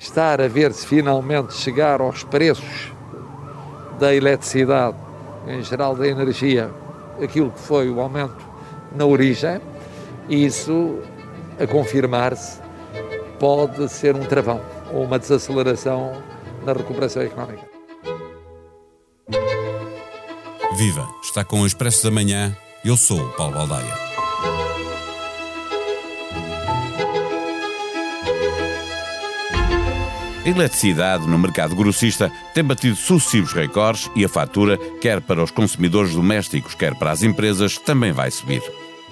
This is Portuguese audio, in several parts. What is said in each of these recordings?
estar a ver se finalmente chegar aos preços da eletricidade, em geral da energia, aquilo que foi o aumento na origem, isso a confirmar-se pode ser um travão ou uma desaceleração na recuperação económica. Viva! Está com o Expresso da Manhã. Eu sou o Paulo Baldaia. A eletricidade no mercado grossista tem batido sucessivos recordes e a fatura, quer para os consumidores domésticos, quer para as empresas, também vai subir.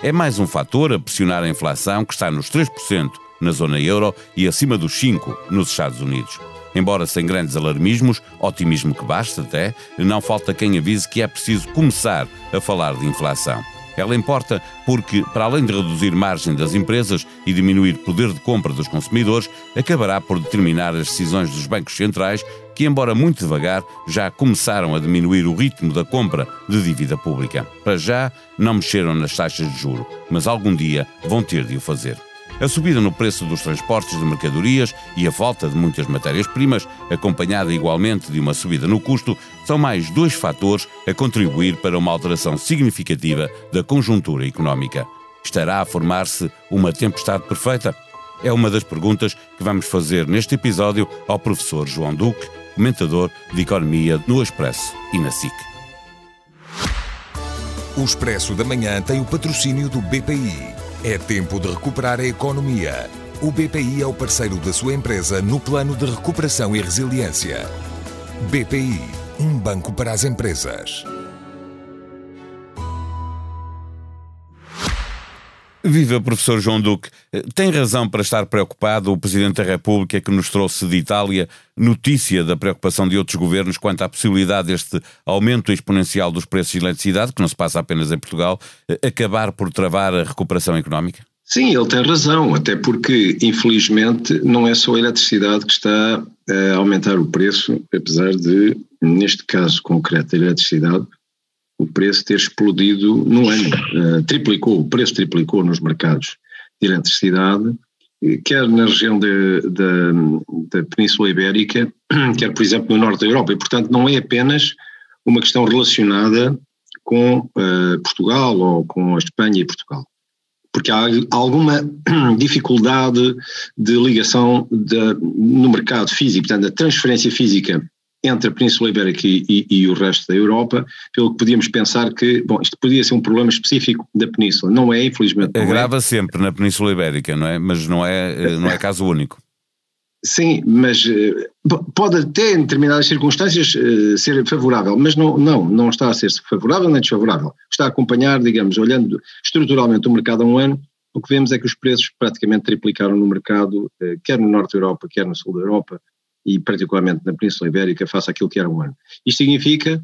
É mais um fator a pressionar a inflação que está nos 3% na zona euro e acima dos 5% nos Estados Unidos. Embora sem grandes alarmismos, otimismo que basta até, não falta quem avise que é preciso começar a falar de inflação. Ela importa porque, para além de reduzir margem das empresas e diminuir poder de compra dos consumidores, acabará por determinar as decisões dos bancos centrais, que, embora muito devagar, já começaram a diminuir o ritmo da compra de dívida pública. Para já, não mexeram nas taxas de juro, mas algum dia vão ter de o fazer. A subida no preço dos transportes de mercadorias e a falta de muitas matérias-primas, acompanhada igualmente de uma subida no custo, são mais dois fatores a contribuir para uma alteração significativa da conjuntura económica. Estará a formar-se uma tempestade perfeita? É uma das perguntas que vamos fazer neste episódio ao professor João Duque, comentador de Economia no Expresso e na SIC. O Expresso da Manhã tem o patrocínio do BPI. É tempo de recuperar a economia. O BPI é o parceiro da sua empresa no plano de recuperação e resiliência. BPI, um banco para as empresas. Viva, professor João Duque. Tem razão para estar preocupado o Presidente da República que nos trouxe de Itália notícia da preocupação de outros governos quanto à possibilidade deste aumento exponencial dos preços de eletricidade, que não se passa apenas em Portugal, acabar por travar a recuperação económica? Sim, ele tem razão, até porque, infelizmente, não é só a eletricidade que está a aumentar o preço, apesar de, neste caso concreto da eletricidade, o preço ter explodido no ano, uh, triplicou, o preço triplicou nos mercados de eletricidade, quer na região da Península Ibérica, quer, por exemplo, no norte da Europa, e portanto não é apenas uma questão relacionada com uh, Portugal ou com a Espanha e Portugal. Porque há alguma dificuldade de ligação de, no mercado físico, portanto, a transferência física entre a Península Ibérica e, e, e, o resto da Europa, pelo que podíamos pensar que, bom, isto podia ser um problema específico da Península. Não é, infelizmente. Não Agrava é. sempre na Península Ibérica, não é? Mas não é, não é caso único. Sim, mas eh, pode até em determinadas circunstâncias eh, ser favorável, mas não, não, não está a ser favorável nem desfavorável. Está a acompanhar, digamos, olhando estruturalmente o mercado há um ano, o que vemos é que os preços praticamente triplicaram no mercado, eh, quer no norte da Europa, quer no sul da Europa, e particularmente na Península Ibérica, face àquilo que era um ano. Isto significa,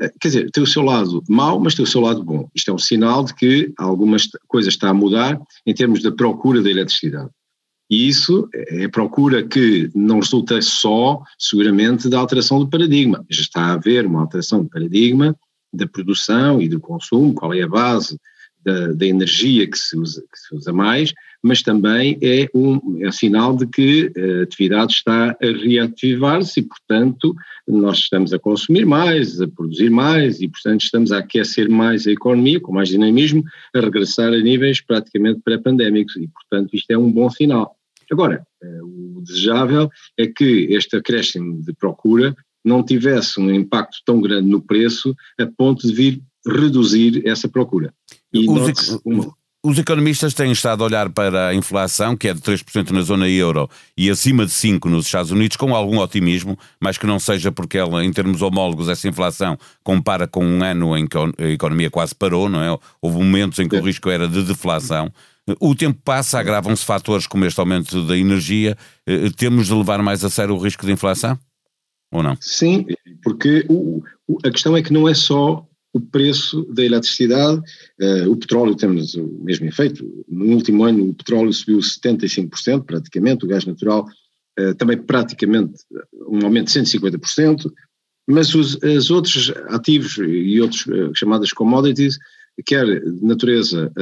eh, quer dizer, tem o seu lado mau, mas tem o seu lado bom. Isto é um sinal de que algumas coisas está a mudar em termos da procura da eletricidade. E isso é procura que não resulta só, seguramente, da alteração do paradigma. Já está a haver uma alteração do paradigma da produção e do consumo, qual é a base da, da energia que se, usa, que se usa mais, mas também é um, é um sinal de que a atividade está a reativar-se e, portanto, nós estamos a consumir mais, a produzir mais e, portanto, estamos a aquecer mais a economia, com mais dinamismo, a regressar a níveis praticamente pré-pandémicos e, portanto, isto é um bom sinal. Agora, eh, o desejável é que este acréscimo de procura não tivesse um impacto tão grande no preço a ponto de vir reduzir essa procura. E os, uma... os economistas têm estado a olhar para a inflação, que é de 3% na zona euro e acima de 5% nos Estados Unidos, com algum otimismo, mas que não seja porque ela, em termos homólogos, essa inflação compara com um ano em que a economia quase parou, não é? Houve momentos em que o risco era de deflação. O tempo passa, agravam-se fatores como este aumento da energia. Eh, temos de levar mais a sério o risco de inflação? Ou não? Sim, porque o, a questão é que não é só o preço da eletricidade. Uh, o petróleo temos o mesmo efeito. No último ano o petróleo subiu 75% praticamente, o gás natural uh, também praticamente um aumento de 150%, mas os outros ativos e outros uh, chamadas commodities, quer de natureza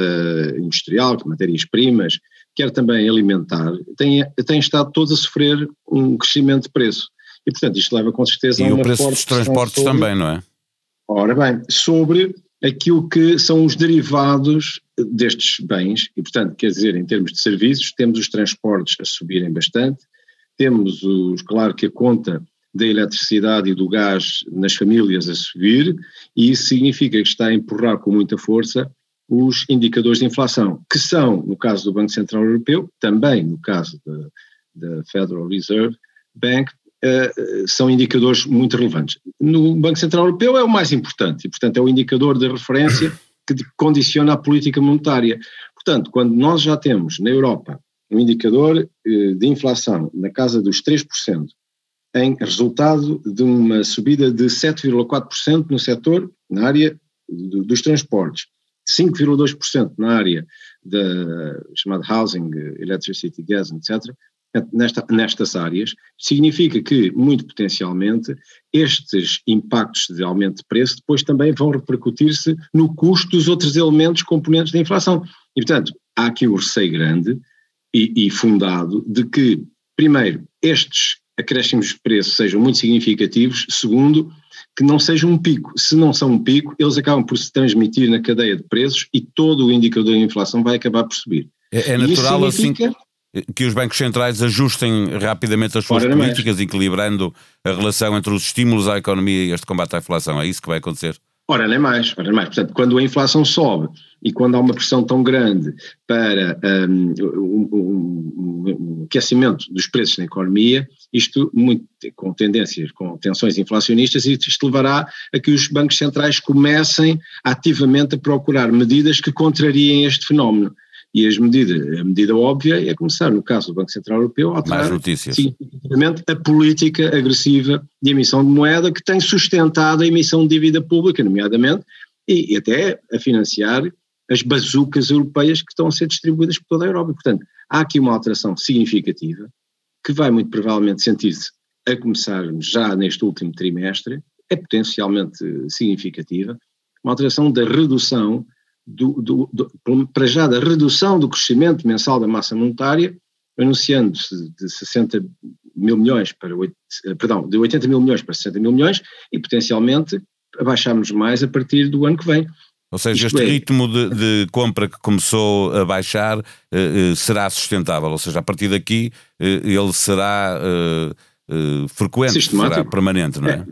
industrial, matérias-primas, quer também alimentar, têm, têm estado todos a sofrer um crescimento de preço. E, portanto, isto leva com certeza e a uma E o preço dos transportes sobre, também, não é? Ora bem, sobre aquilo que são os derivados destes bens, e, portanto, quer dizer, em termos de serviços, temos os transportes a subirem bastante, temos, os, claro que a conta da eletricidade e do gás nas famílias a subir, e isso significa que está a empurrar com muita força os indicadores de inflação, que são, no caso do Banco Central Europeu, também no caso da Federal Reserve Bank, uh, são indicadores muito relevantes. No Banco Central Europeu é o mais importante, e portanto é o indicador de referência que condiciona a política monetária. Portanto, quando nós já temos na Europa um indicador uh, de inflação na casa dos 3%, em resultado de uma subida de 7,4% no setor, na área dos transportes, 5,2% na área da chamada housing, electricity, gas, etc., nesta, nestas áreas, significa que, muito potencialmente, estes impactos de aumento de preço depois também vão repercutir-se no custo dos outros elementos componentes da inflação. E, portanto, há aqui o receio grande e, e fundado de que, primeiro, estes acréscimos de preço sejam muito significativos, segundo, que não seja um pico. Se não são um pico, eles acabam por se transmitir na cadeia de preços e todo o indicador de inflação vai acabar por subir. É, é natural assim que os bancos centrais ajustem rapidamente as suas políticas, equilibrando a relação entre os estímulos à economia e este combate à inflação. É isso que vai acontecer? Ora, nem mais, ora, nem mais. Portanto, quando a inflação sobe e quando há uma pressão tão grande para um, um, um, um aquecimento dos preços na economia, isto muito, com tendências, com tensões inflacionistas, isto levará a que os bancos centrais comecem ativamente a procurar medidas que contrariem este fenómeno. E as medidas, a medida óbvia é começar, no caso do Banco Central Europeu, a alterar significativamente a política agressiva de emissão de moeda que tem sustentado a emissão de dívida pública, nomeadamente, e, e até a financiar as bazucas europeias que estão a ser distribuídas por toda a Europa. Portanto, há aqui uma alteração significativa que vai muito provavelmente sentir-se a começar já neste último trimestre, é potencialmente significativa, uma alteração da redução do, do, do, para já da redução do crescimento mensal da massa monetária, anunciando-se de 60 mil milhões para, 8, perdão, de 80 mil milhões para 60 mil milhões e potencialmente abaixarmos mais a partir do ano que vem. Ou seja, Isto este é, ritmo de, de, compra que começou a baixar eh, eh será sustentável, ou seja, a partir daqui eh, ele será eh, eh frequente, será permanente, não é? é?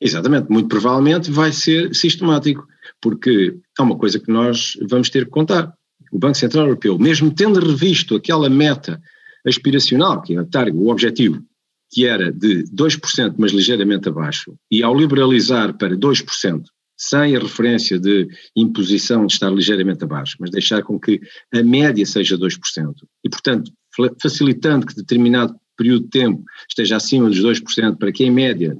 Exatamente, muito provavelmente vai ser sistemático porque é uma coisa que nós vamos ter que contar. O Banco Central Europeu, mesmo tendo revisto aquela meta aspiracional, que é o objetivo, que era de 2%, mas ligeiramente abaixo, e ao liberalizar para 2%, sem a referência de imposição de estar ligeiramente abaixo, mas deixar com que a média seja 2%, e portanto facilitando que determinado período de tempo esteja acima dos 2%, para que em média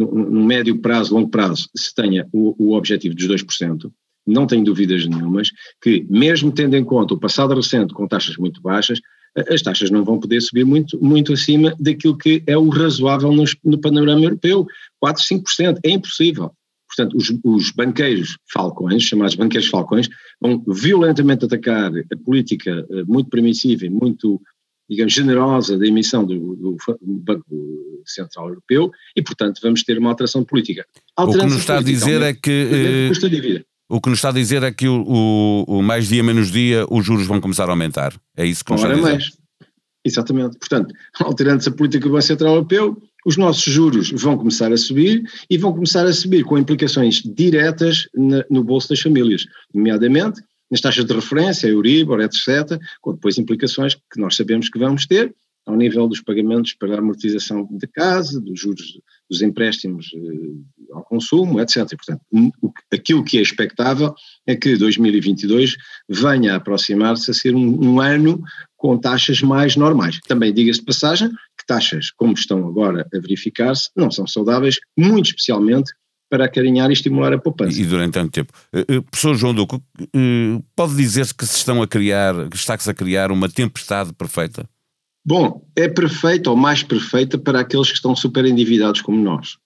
no, no médio prazo, longo prazo, se tenha o, o objetivo dos 2%, não tenho dúvidas nenhumas que, mesmo tendo em conta o passado recente com taxas muito baixas, as taxas não vão poder subir muito, muito acima daquilo que é o razoável no, no panorama europeu, 4, 5%, é impossível. Portanto, os, os, banqueiros falcões, chamados banqueiros falcões, vão violentamente atacar a política eh, muito permissiva e muito digamos, generosa da emissão do, do, Banco Central Europeu e, portanto, vamos ter uma alteração política. o que nos está a dizer é que. Custa dívida. O que nos está a dizer é que o, o, o, mais dia menos dia os juros vão começar a aumentar. É isso que nos Ora está a dizer. Mais. Exatamente. Portanto, alterando-se a política do Banco Central Europeu, os nossos juros vão começar a subir e vão começar a subir com implicações diretas na, no bolso das famílias, nomeadamente nas taxas de referência, Euribor, etc., com depois implicações que nós sabemos que vamos ter ao nível dos pagamentos para a amortização da casa, dos juros dos empréstimos eh, ao consumo, etc. Portanto, aquilo que é expectável é que 2022 venha a aproximar-se a ser um, um ano com taxas mais normais. Também diga-se de passagem que taxas, como estão agora a verificar-se, não são saudáveis, muito especialmente para acarinhar e estimular a poupança. E durante tanto tempo. Uh, professor João Duque, uh, pode dizer-se que se estão a criar, que está-se a criar uma tempestade perfeita? Bom, é perfeita ou mais perfeita para aqueles que estão super endividados como nós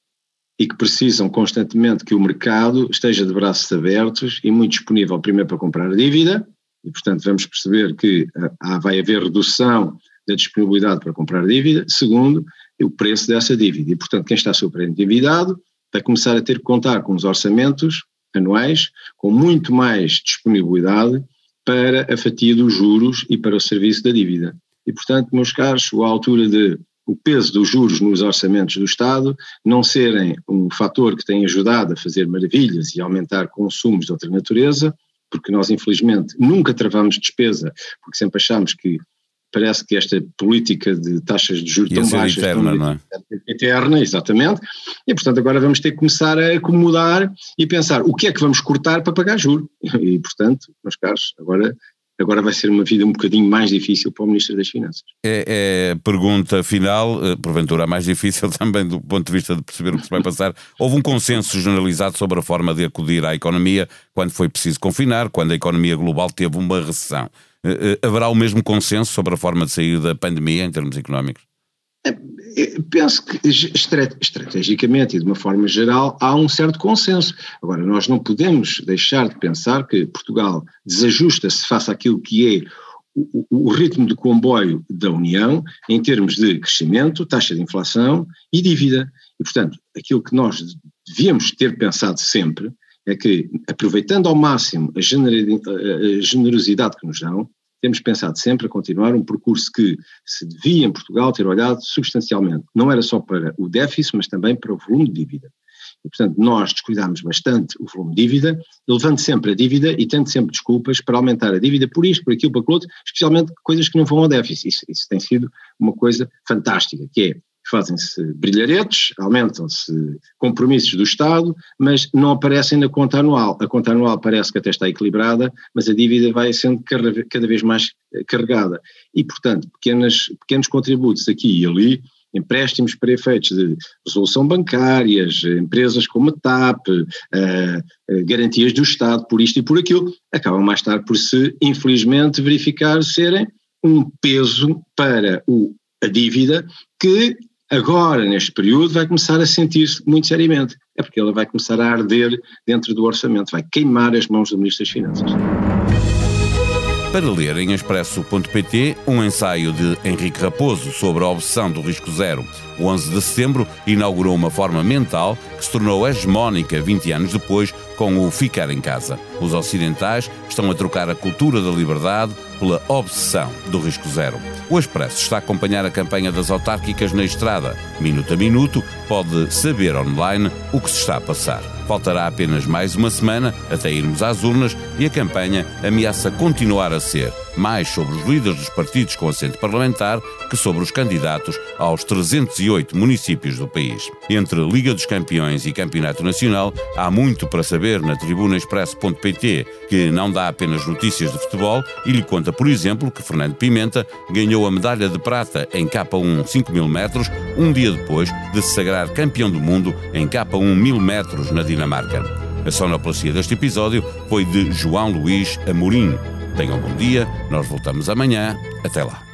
e que precisam constantemente que o mercado esteja de braços abertos e muito disponível primeiro para comprar dívida e, portanto, vamos perceber que ah, vai haver redução da disponibilidade para comprar dívida. Segundo, o preço dessa dívida. E, portanto, quem está super endividado vai começar a ter que contar com os orçamentos anuais, com muito mais disponibilidade para a fatia dos juros e para o serviço da dívida. E, portanto, meus caros, a altura de o peso dos juros nos orçamentos do Estado não serem um fator que tem ajudado a fazer maravilhas e aumentar consumos de outra natureza, porque nós infelizmente nunca travamos despesa, porque sempre achamos que parece que esta política de taxas de juros tão baixas eterna, tão, não é? eterna, exatamente, e portanto agora vamos ter que começar a acomodar e pensar o que é que vamos cortar para pagar juros, e portanto, meus caros, agora agora vai ser uma vida um bocadinho mais difícil para o Ministro das Finanças. É, é pergunta final, eh, porventura a mais difícil também do ponto de vista de perceber o que se vai passar. Houve um consenso generalizado sobre a forma de acudir à economia quando foi preciso confinar, quando a economia global teve uma recessão. Eh, eh, haverá o mesmo consenso sobre a forma de sair da pandemia em termos económicos? Penso que estrategicamente e de uma forma geral há um certo consenso. Agora, nós não podemos deixar de pensar que Portugal desajusta-se face àquilo que é o, o, ritmo de comboio da União em termos de crescimento, taxa de inflação e dívida. E, portanto, aquilo que nós devíamos ter pensado sempre é que, aproveitando ao máximo a generosidade que nos dão, temos pensado sempre a continuar um percurso que se devia em Portugal ter olhado substancialmente. Não era só para o déficit, mas também para o volume de dívida. E, portanto, nós descuidámos bastante o volume de dívida, levando sempre a dívida e tendo sempre desculpas para aumentar a dívida por isto, por aquilo, por aquilo outro, especialmente coisas que não vão ao déficit. Isso, isso tem sido uma coisa fantástica, que é fazem-se brilharetes, aumentam-se compromissos do Estado, mas não aparecem na conta anual. A conta anual parece que até está equilibrada, mas a dívida vai sendo cada vez mais eh, carregada. E, portanto, pequenas, pequenos contributos aqui e ali, empréstimos para efeitos de resolução bancárias, empresas como a TAP, uh, garantias do Estado por isto e por aquilo, acabam mais tarde por se, infelizmente, verificar serem um peso para o, a dívida que agora, neste período, vai começar a sentir-se muito seriamente. É porque ela vai começar a arder dentro do orçamento, vai queimar as mãos do Ministro das Finanças. Para ler em expresso.pt um ensaio de Henrique Raposo sobre a obsessão do risco zero. O 11 de setembro inaugurou uma forma mental que se tornou hegemónica 20 anos depois com o ficar em casa. Os ocidentais estão a trocar a cultura da liberdade pela obsessão do risco zero. O Expresso está a acompanhar a campanha das autárquicas na estrada. Minuto a minuto, pode saber online o que se está a passar. Faltará apenas mais uma semana até irmos às urnas e a campanha ameaça continuar a ser mais sobre os líderes dos partidos com assento parlamentar que sobre os candidatos aos 308 municípios do país. Entre Liga dos Campeões e Campeonato Nacional, há muito para saber na tribunaexpress.pt, que não dá apenas notícias de futebol e lhe conta, por exemplo, que Fernando Pimenta ganhou a medalha de prata em K1 5 mil metros um dia depois de se sagrar campeão do mundo em K1 mil metros na Dinamarca. A sonoplastia deste episódio foi de João Luís Amorim. Tenham um bom dia, nós voltamos amanhã. Até lá.